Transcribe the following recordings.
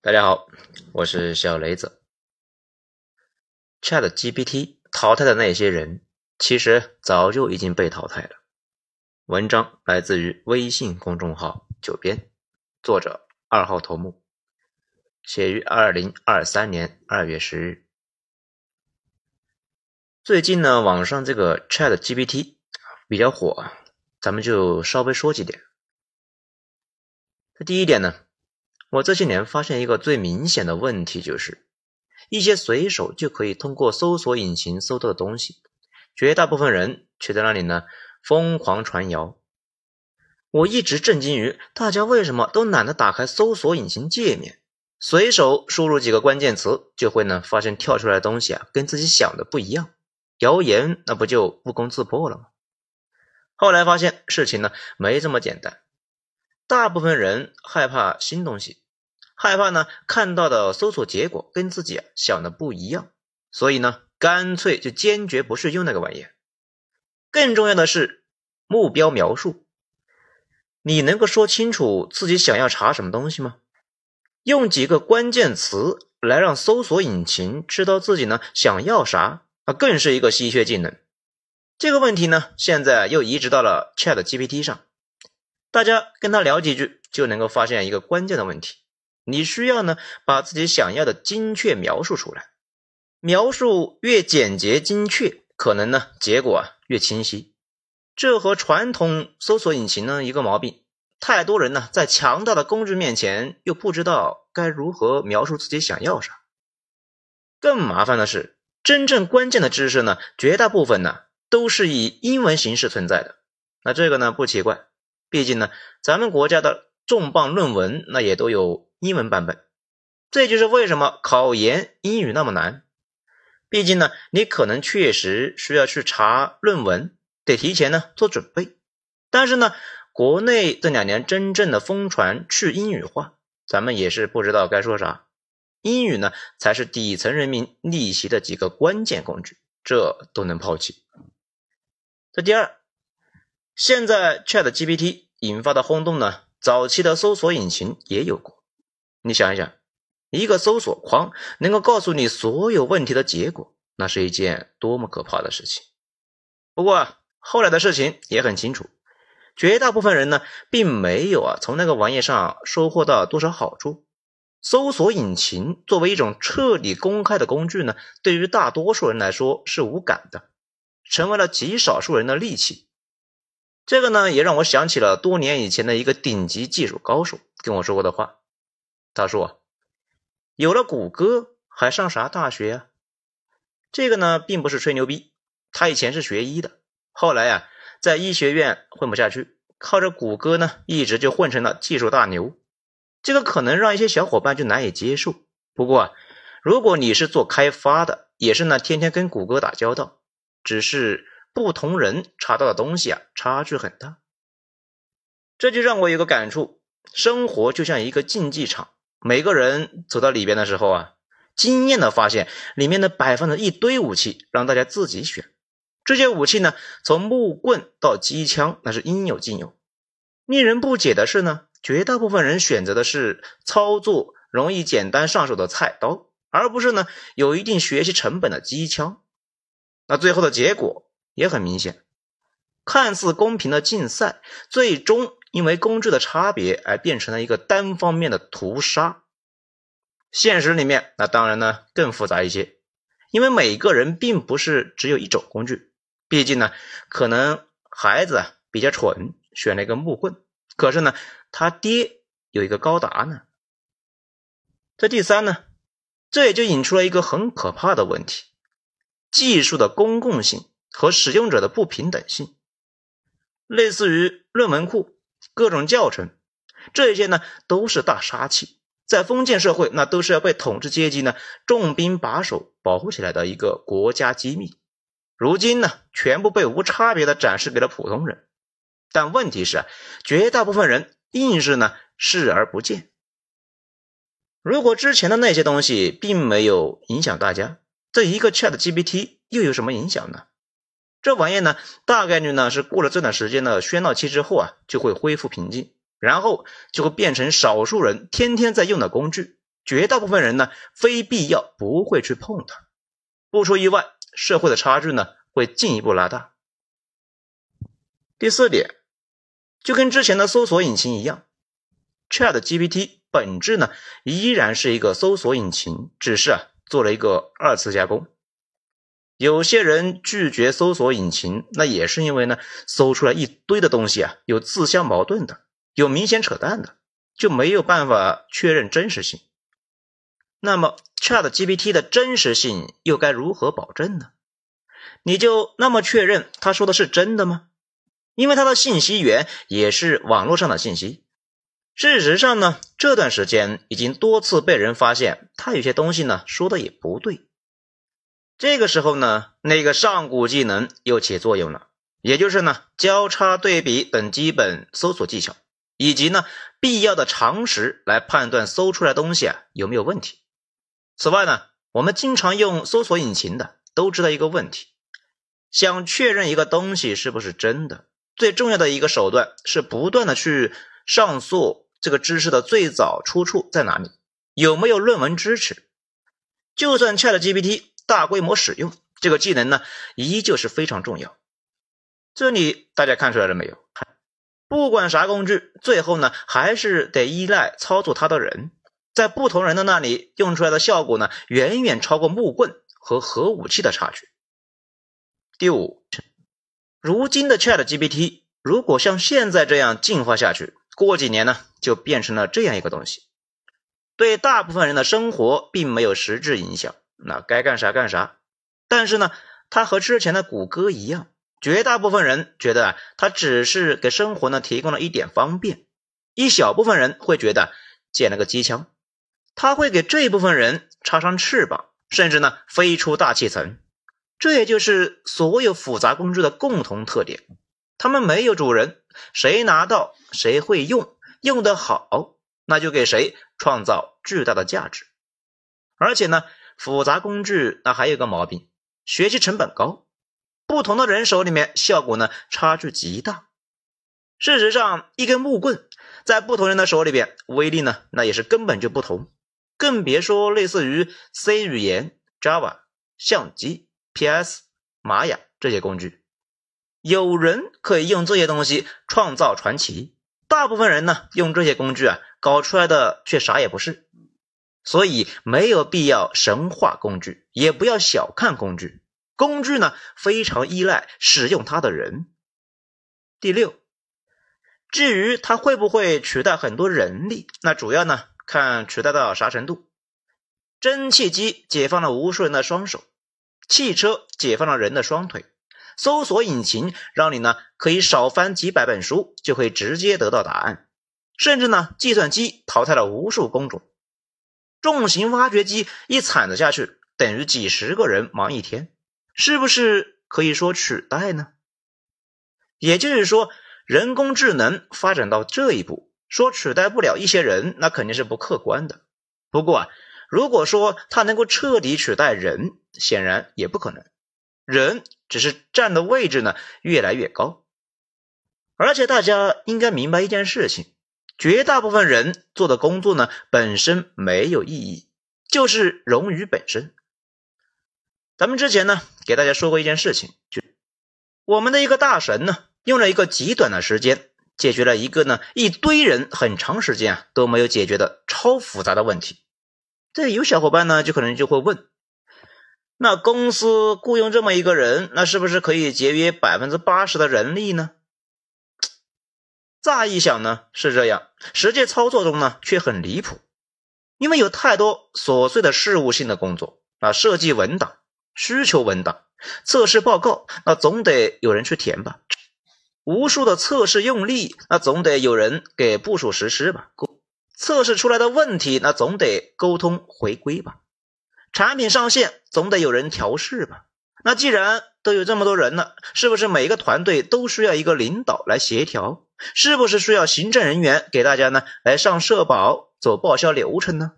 大家好，我是小雷子。Chat GPT 淘汰的那些人，其实早就已经被淘汰了。文章来自于微信公众号“九编”，作者二号头目，写于二零二三年二月十日。最近呢，网上这个 Chat GPT 比较火，咱们就稍微说几点。这第一点呢。我这些年发现一个最明显的问题，就是一些随手就可以通过搜索引擎搜到的东西，绝大部分人却在那里呢疯狂传谣。我一直震惊于大家为什么都懒得打开搜索引擎界面，随手输入几个关键词，就会呢发现跳出来的东西啊跟自己想的不一样，谣言那不就不攻自破了吗？后来发现事情呢没这么简单。大部分人害怕新东西，害怕呢看到的搜索结果跟自己啊想的不一样，所以呢干脆就坚决不是用那个玩意。更重要的是目标描述，你能够说清楚自己想要查什么东西吗？用几个关键词来让搜索引擎知道自己呢想要啥啊，更是一个稀缺技能。这个问题呢，现在又移植到了 Chat GPT 上。大家跟他聊几句，就能够发现一个关键的问题：你需要呢把自己想要的精确描述出来。描述越简洁精确，可能呢结果啊越清晰。这和传统搜索引擎呢一个毛病：太多人呢在强大的工具面前，又不知道该如何描述自己想要啥。更麻烦的是，真正关键的知识呢，绝大部分呢都是以英文形式存在的。那这个呢不奇怪。毕竟呢，咱们国家的重磅论文那也都有英文版本，这就是为什么考研英语那么难。毕竟呢，你可能确实需要去查论文，得提前呢做准备。但是呢，国内这两年真正的疯传去英语化，咱们也是不知道该说啥。英语呢，才是底层人民逆袭的几个关键工具，这都能抛弃。这第二。现在 Chat GPT 引发的轰动呢，早期的搜索引擎也有过。你想一想，一个搜索框能够告诉你所有问题的结果，那是一件多么可怕的事情。不过，后来的事情也很清楚，绝大部分人呢，并没有啊从那个玩意上收获到多少好处。搜索引擎作为一种彻底公开的工具呢，对于大多数人来说是无感的，成为了极少数人的利器。这个呢，也让我想起了多年以前的一个顶级技术高手跟我说过的话。他说：“有了谷歌，还上啥大学啊？”这个呢，并不是吹牛逼。他以前是学医的，后来呀，在医学院混不下去，靠着谷歌呢，一直就混成了技术大牛。这个可能让一些小伙伴就难以接受。不过啊，如果你是做开发的，也是呢，天天跟谷歌打交道，只是。不同人查到的东西啊，差距很大。这就让我有个感触：生活就像一个竞技场，每个人走到里边的时候啊，惊艳的发现里面的摆放着一堆武器，让大家自己选。这些武器呢，从木棍到机枪，那是应有尽有。令人不解的是呢，绝大部分人选择的是操作容易、简单上手的菜刀，而不是呢有一定学习成本的机枪。那最后的结果。也很明显，看似公平的竞赛，最终因为工具的差别而变成了一个单方面的屠杀。现实里面，那当然呢更复杂一些，因为每个人并不是只有一种工具。毕竟呢，可能孩子比较蠢，选了一个木棍，可是呢他爹有一个高达呢。这第三呢，这也就引出了一个很可怕的问题：技术的公共性。和使用者的不平等性，类似于论文库、各种教程，这些呢都是大杀器，在封建社会那都是要被统治阶级呢重兵把守保护起来的一个国家机密。如今呢，全部被无差别的展示给了普通人。但问题是啊，绝大部分人硬是呢视而不见。如果之前的那些东西并没有影响大家，这一个 Chat GPT 又有什么影响呢？这玩意呢，大概率呢是过了这段时间的喧闹期之后啊，就会恢复平静，然后就会变成少数人天天在用的工具，绝大部分人呢，非必要不会去碰它。不出意外，社会的差距呢会进一步拉大。第四点，就跟之前的搜索引擎一样，Chat GPT 本质呢依然是一个搜索引擎，只是啊做了一个二次加工。有些人拒绝搜索引擎，那也是因为呢搜出来一堆的东西啊有自相矛盾的，有明显扯淡的，就没有办法确认真实性。那么，Chat GPT 的真实性又该如何保证呢？你就那么确认他说的是真的吗？因为他的信息源也是网络上的信息。事实上呢，这段时间已经多次被人发现，他有些东西呢说的也不对。这个时候呢，那个上古技能又起作用了，也就是呢交叉对比等基本搜索技巧，以及呢必要的常识来判断搜出来东西啊有没有问题。此外呢，我们经常用搜索引擎的都知道一个问题：想确认一个东西是不是真的，最重要的一个手段是不断的去上溯这个知识的最早出处在哪里，有没有论文支持。就算 ChatGPT 大规模使用这个技能呢，依旧是非常重要。这里大家看出来了没有？不管啥工具，最后呢还是得依赖操作它的人。在不同人的那里用出来的效果呢，远远超过木棍和核武器的差距。第五，如今的 Chat GPT 如果像现在这样进化下去，过几年呢，就变成了这样一个东西，对大部分人的生活并没有实质影响，那该干啥干啥。但是呢，它和之前的谷歌一样，绝大部分人觉得啊，它只是给生活呢提供了一点方便，一小部分人会觉得建了个机枪。他会给这部分人插上翅膀，甚至呢飞出大气层。这也就是所有复杂工具的共同特点：他们没有主人，谁拿到谁会用，用得好，那就给谁创造巨大的价值。而且呢，复杂工具那还有个毛病，学习成本高，不同的人手里面效果呢差距极大。事实上，一根木棍在不同人的手里边，威力呢那也是根本就不同。更别说类似于 C 语言、Java、相机、PS、玛雅这些工具，有人可以用这些东西创造传奇，大部分人呢用这些工具啊搞出来的却啥也不是，所以没有必要神化工具，也不要小看工具，工具呢非常依赖使用它的人。第六，至于它会不会取代很多人力，那主要呢。看取代到啥程度？蒸汽机解放了无数人的双手，汽车解放了人的双腿，搜索引擎让你呢可以少翻几百本书就可以直接得到答案，甚至呢计算机淘汰了无数工种，重型挖掘机一铲子下去等于几十个人忙一天，是不是可以说取代呢？也就是说，人工智能发展到这一步。说取代不了一些人，那肯定是不客观的。不过啊，如果说它能够彻底取代人，显然也不可能。人只是占的位置呢越来越高。而且大家应该明白一件事情：绝大部分人做的工作呢本身没有意义，就是冗余本身。咱们之前呢给大家说过一件事情，就我们的一个大神呢用了一个极短的时间。解决了一个呢，一堆人很长时间啊都没有解决的超复杂的问题。这有小伙伴呢，就可能就会问：那公司雇佣这么一个人，那是不是可以节约百分之八十的人力呢？乍一想呢是这样，实际操作中呢却很离谱，因为有太多琐碎的事务性的工作啊，设计文档、需求文档、测试报告，那总得有人去填吧。无数的测试用例，那总得有人给部署实施吧？测试出来的问题，那总得沟通回归吧？产品上线总得有人调试吧？那既然都有这么多人了，是不是每个团队都需要一个领导来协调？是不是需要行政人员给大家呢来上社保、走报销流程呢？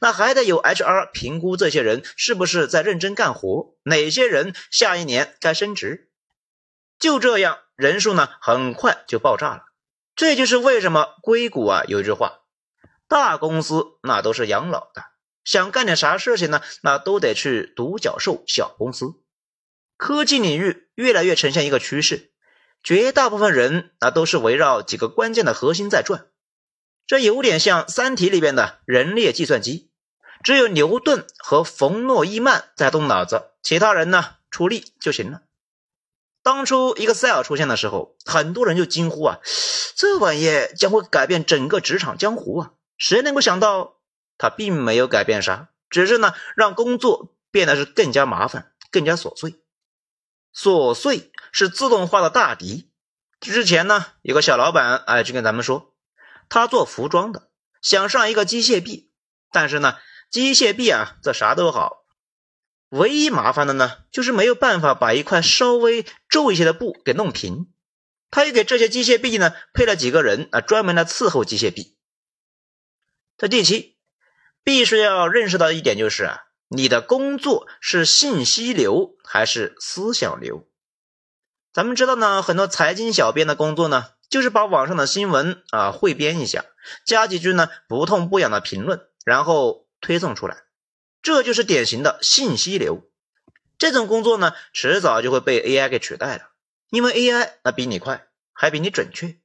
那还得有 HR 评估这些人是不是在认真干活？哪些人下一年该升职？就这样。人数呢，很快就爆炸了。这就是为什么硅谷啊有一句话：大公司那都是养老的，想干点啥事情呢，那都得去独角兽小公司。科技领域越来越呈现一个趋势，绝大部分人啊都是围绕几个关键的核心在转。这有点像《三体》里边的人列计算机，只有牛顿和冯诺依曼在动脑子，其他人呢出力就行了。当初 Excel 出现的时候，很多人就惊呼啊，这玩意将会改变整个职场江湖啊！谁能够想到，它并没有改变啥，只是呢让工作变得是更加麻烦，更加琐碎。琐碎是自动化的大敌。之前呢，有个小老板哎，就跟咱们说，他做服装的，想上一个机械臂，但是呢，机械臂啊，这啥都好，唯一麻烦的呢，就是没有办法把一块稍微皱一些的布给弄平。他又给这些机械臂呢配了几个人啊，专门来伺候机械臂。这第七，必须要认识到一点就是啊。你的工作是信息流还是思想流？咱们知道呢，很多财经小编的工作呢，就是把网上的新闻啊汇编一下，加几句呢不痛不痒的评论，然后推送出来，这就是典型的信息流。这种工作呢，迟早就会被 AI 给取代了，因为 AI 那比你快，还比你准确。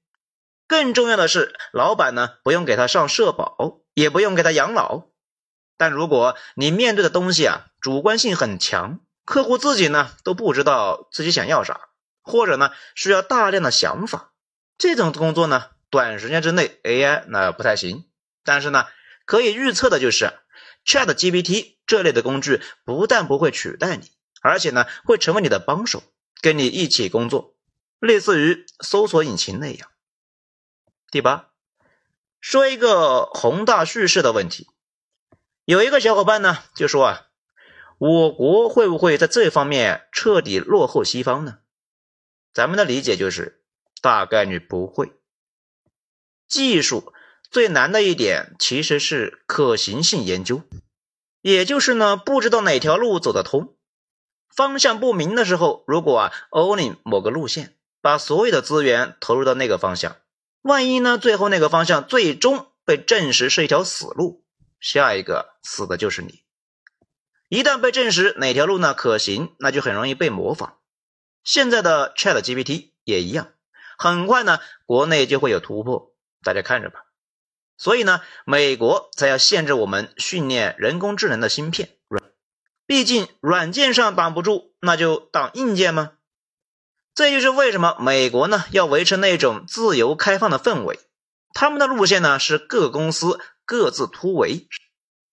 更重要的是，老板呢不用给他上社保，也不用给他养老。但如果你面对的东西啊，主观性很强，客户自己呢都不知道自己想要啥，或者呢需要大量的想法，这种工作呢，短时间之内 AI 那不太行。但是呢，可以预测的就是，ChatGPT 这类的工具不但不会取代你，而且呢会成为你的帮手，跟你一起工作，类似于搜索引擎那样。第八，说一个宏大叙事的问题。有一个小伙伴呢，就说啊，我国会不会在这方面彻底落后西方呢？咱们的理解就是，大概率不会。技术最难的一点其实是可行性研究，也就是呢，不知道哪条路走得通，方向不明的时候，如果啊 only 某个路线，把所有的资源投入到那个方向，万一呢，最后那个方向最终被证实是一条死路。下一个死的就是你。一旦被证实哪条路呢可行，那就很容易被模仿。现在的 Chat GPT 也一样，很快呢国内就会有突破，大家看着吧。所以呢，美国才要限制我们训练人工智能的芯片软，毕竟软件上挡不住，那就挡硬件吗？这就是为什么美国呢要维持那种自由开放的氛围。他们的路线呢是各公司。各自突围，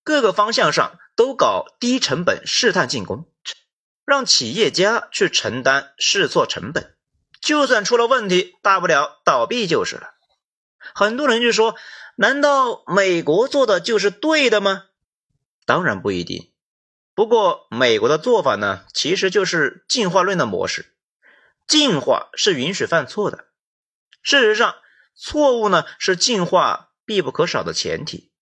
各个方向上都搞低成本试探进攻，让企业家去承担试错成本，就算出了问题，大不了倒闭就是了。很多人就说：“难道美国做的就是对的吗？”当然不一定。不过美国的做法呢，其实就是进化论的模式，进化是允许犯错的。事实上，错误呢是进化。必不可少的前提，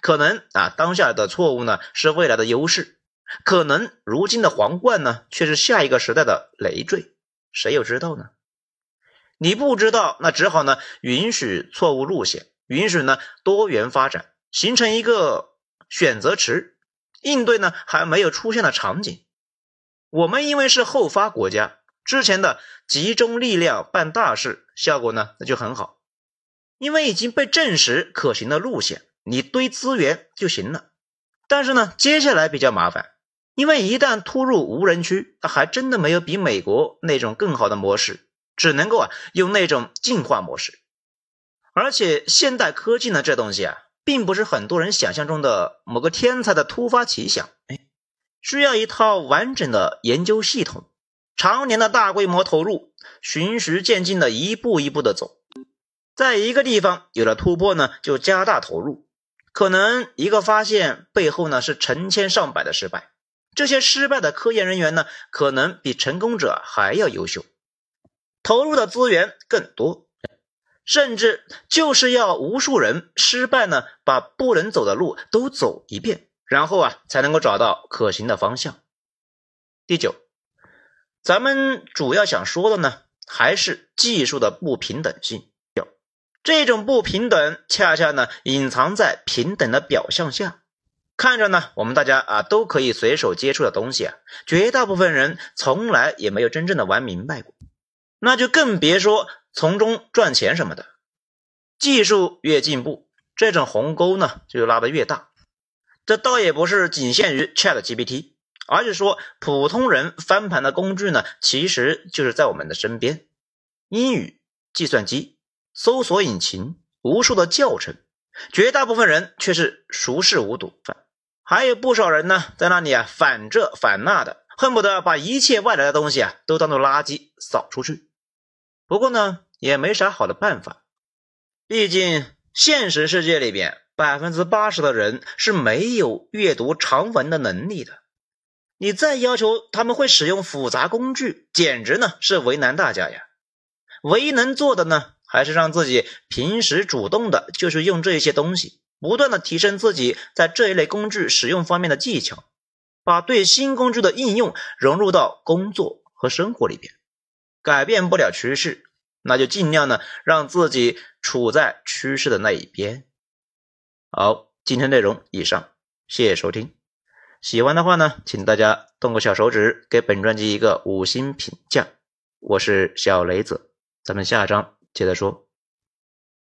可能啊，当下的错误呢是未来的优势，可能如今的皇冠呢却是下一个时代的累赘，谁又知道呢？你不知道，那只好呢允许错误路线，允许呢多元发展，形成一个选择池，应对呢还没有出现的场景。我们因为是后发国家，之前的集中力量办大事，效果呢那就很好。因为已经被证实可行的路线，你堆资源就行了。但是呢，接下来比较麻烦，因为一旦突入无人区，还真的没有比美国那种更好的模式，只能够啊用那种进化模式。而且现代科技呢，这东西啊，并不是很多人想象中的某个天才的突发奇想，哎，需要一套完整的研究系统，常年的大规模投入，循序渐进的一步一步的走。在一个地方有了突破呢，就加大投入。可能一个发现背后呢是成千上百的失败，这些失败的科研人员呢，可能比成功者还要优秀，投入的资源更多，甚至就是要无数人失败呢，把不能走的路都走一遍，然后啊才能够找到可行的方向。第九，咱们主要想说的呢，还是技术的不平等性。这种不平等，恰恰呢隐藏在平等的表象下，看着呢我们大家啊都可以随手接触的东西啊，绝大部分人从来也没有真正的玩明白过，那就更别说从中赚钱什么的。技术越进步，这种鸿沟呢就拉得越大。这倒也不是仅限于 Chat GPT，而是说普通人翻盘的工具呢，其实就是在我们的身边，英语、计算机。搜索引擎，无数的教程，绝大部分人却是熟视无睹，还有不少人呢，在那里啊反这反那的，恨不得把一切外来的东西啊都当做垃圾扫出去。不过呢，也没啥好的办法，毕竟现实世界里边百分之八十的人是没有阅读长文的能力的，你再要求他们会使用复杂工具，简直呢是为难大家呀。唯一能做的呢。还是让自己平时主动的，就是用这些东西，不断的提升自己在这一类工具使用方面的技巧，把对新工具的应用融入到工作和生活里边。改变不了趋势，那就尽量呢让自己处在趋势的那一边。好，今天内容以上，谢谢收听。喜欢的话呢，请大家动个小手指，给本专辑一个五星评价。我是小雷子，咱们下章。接着说。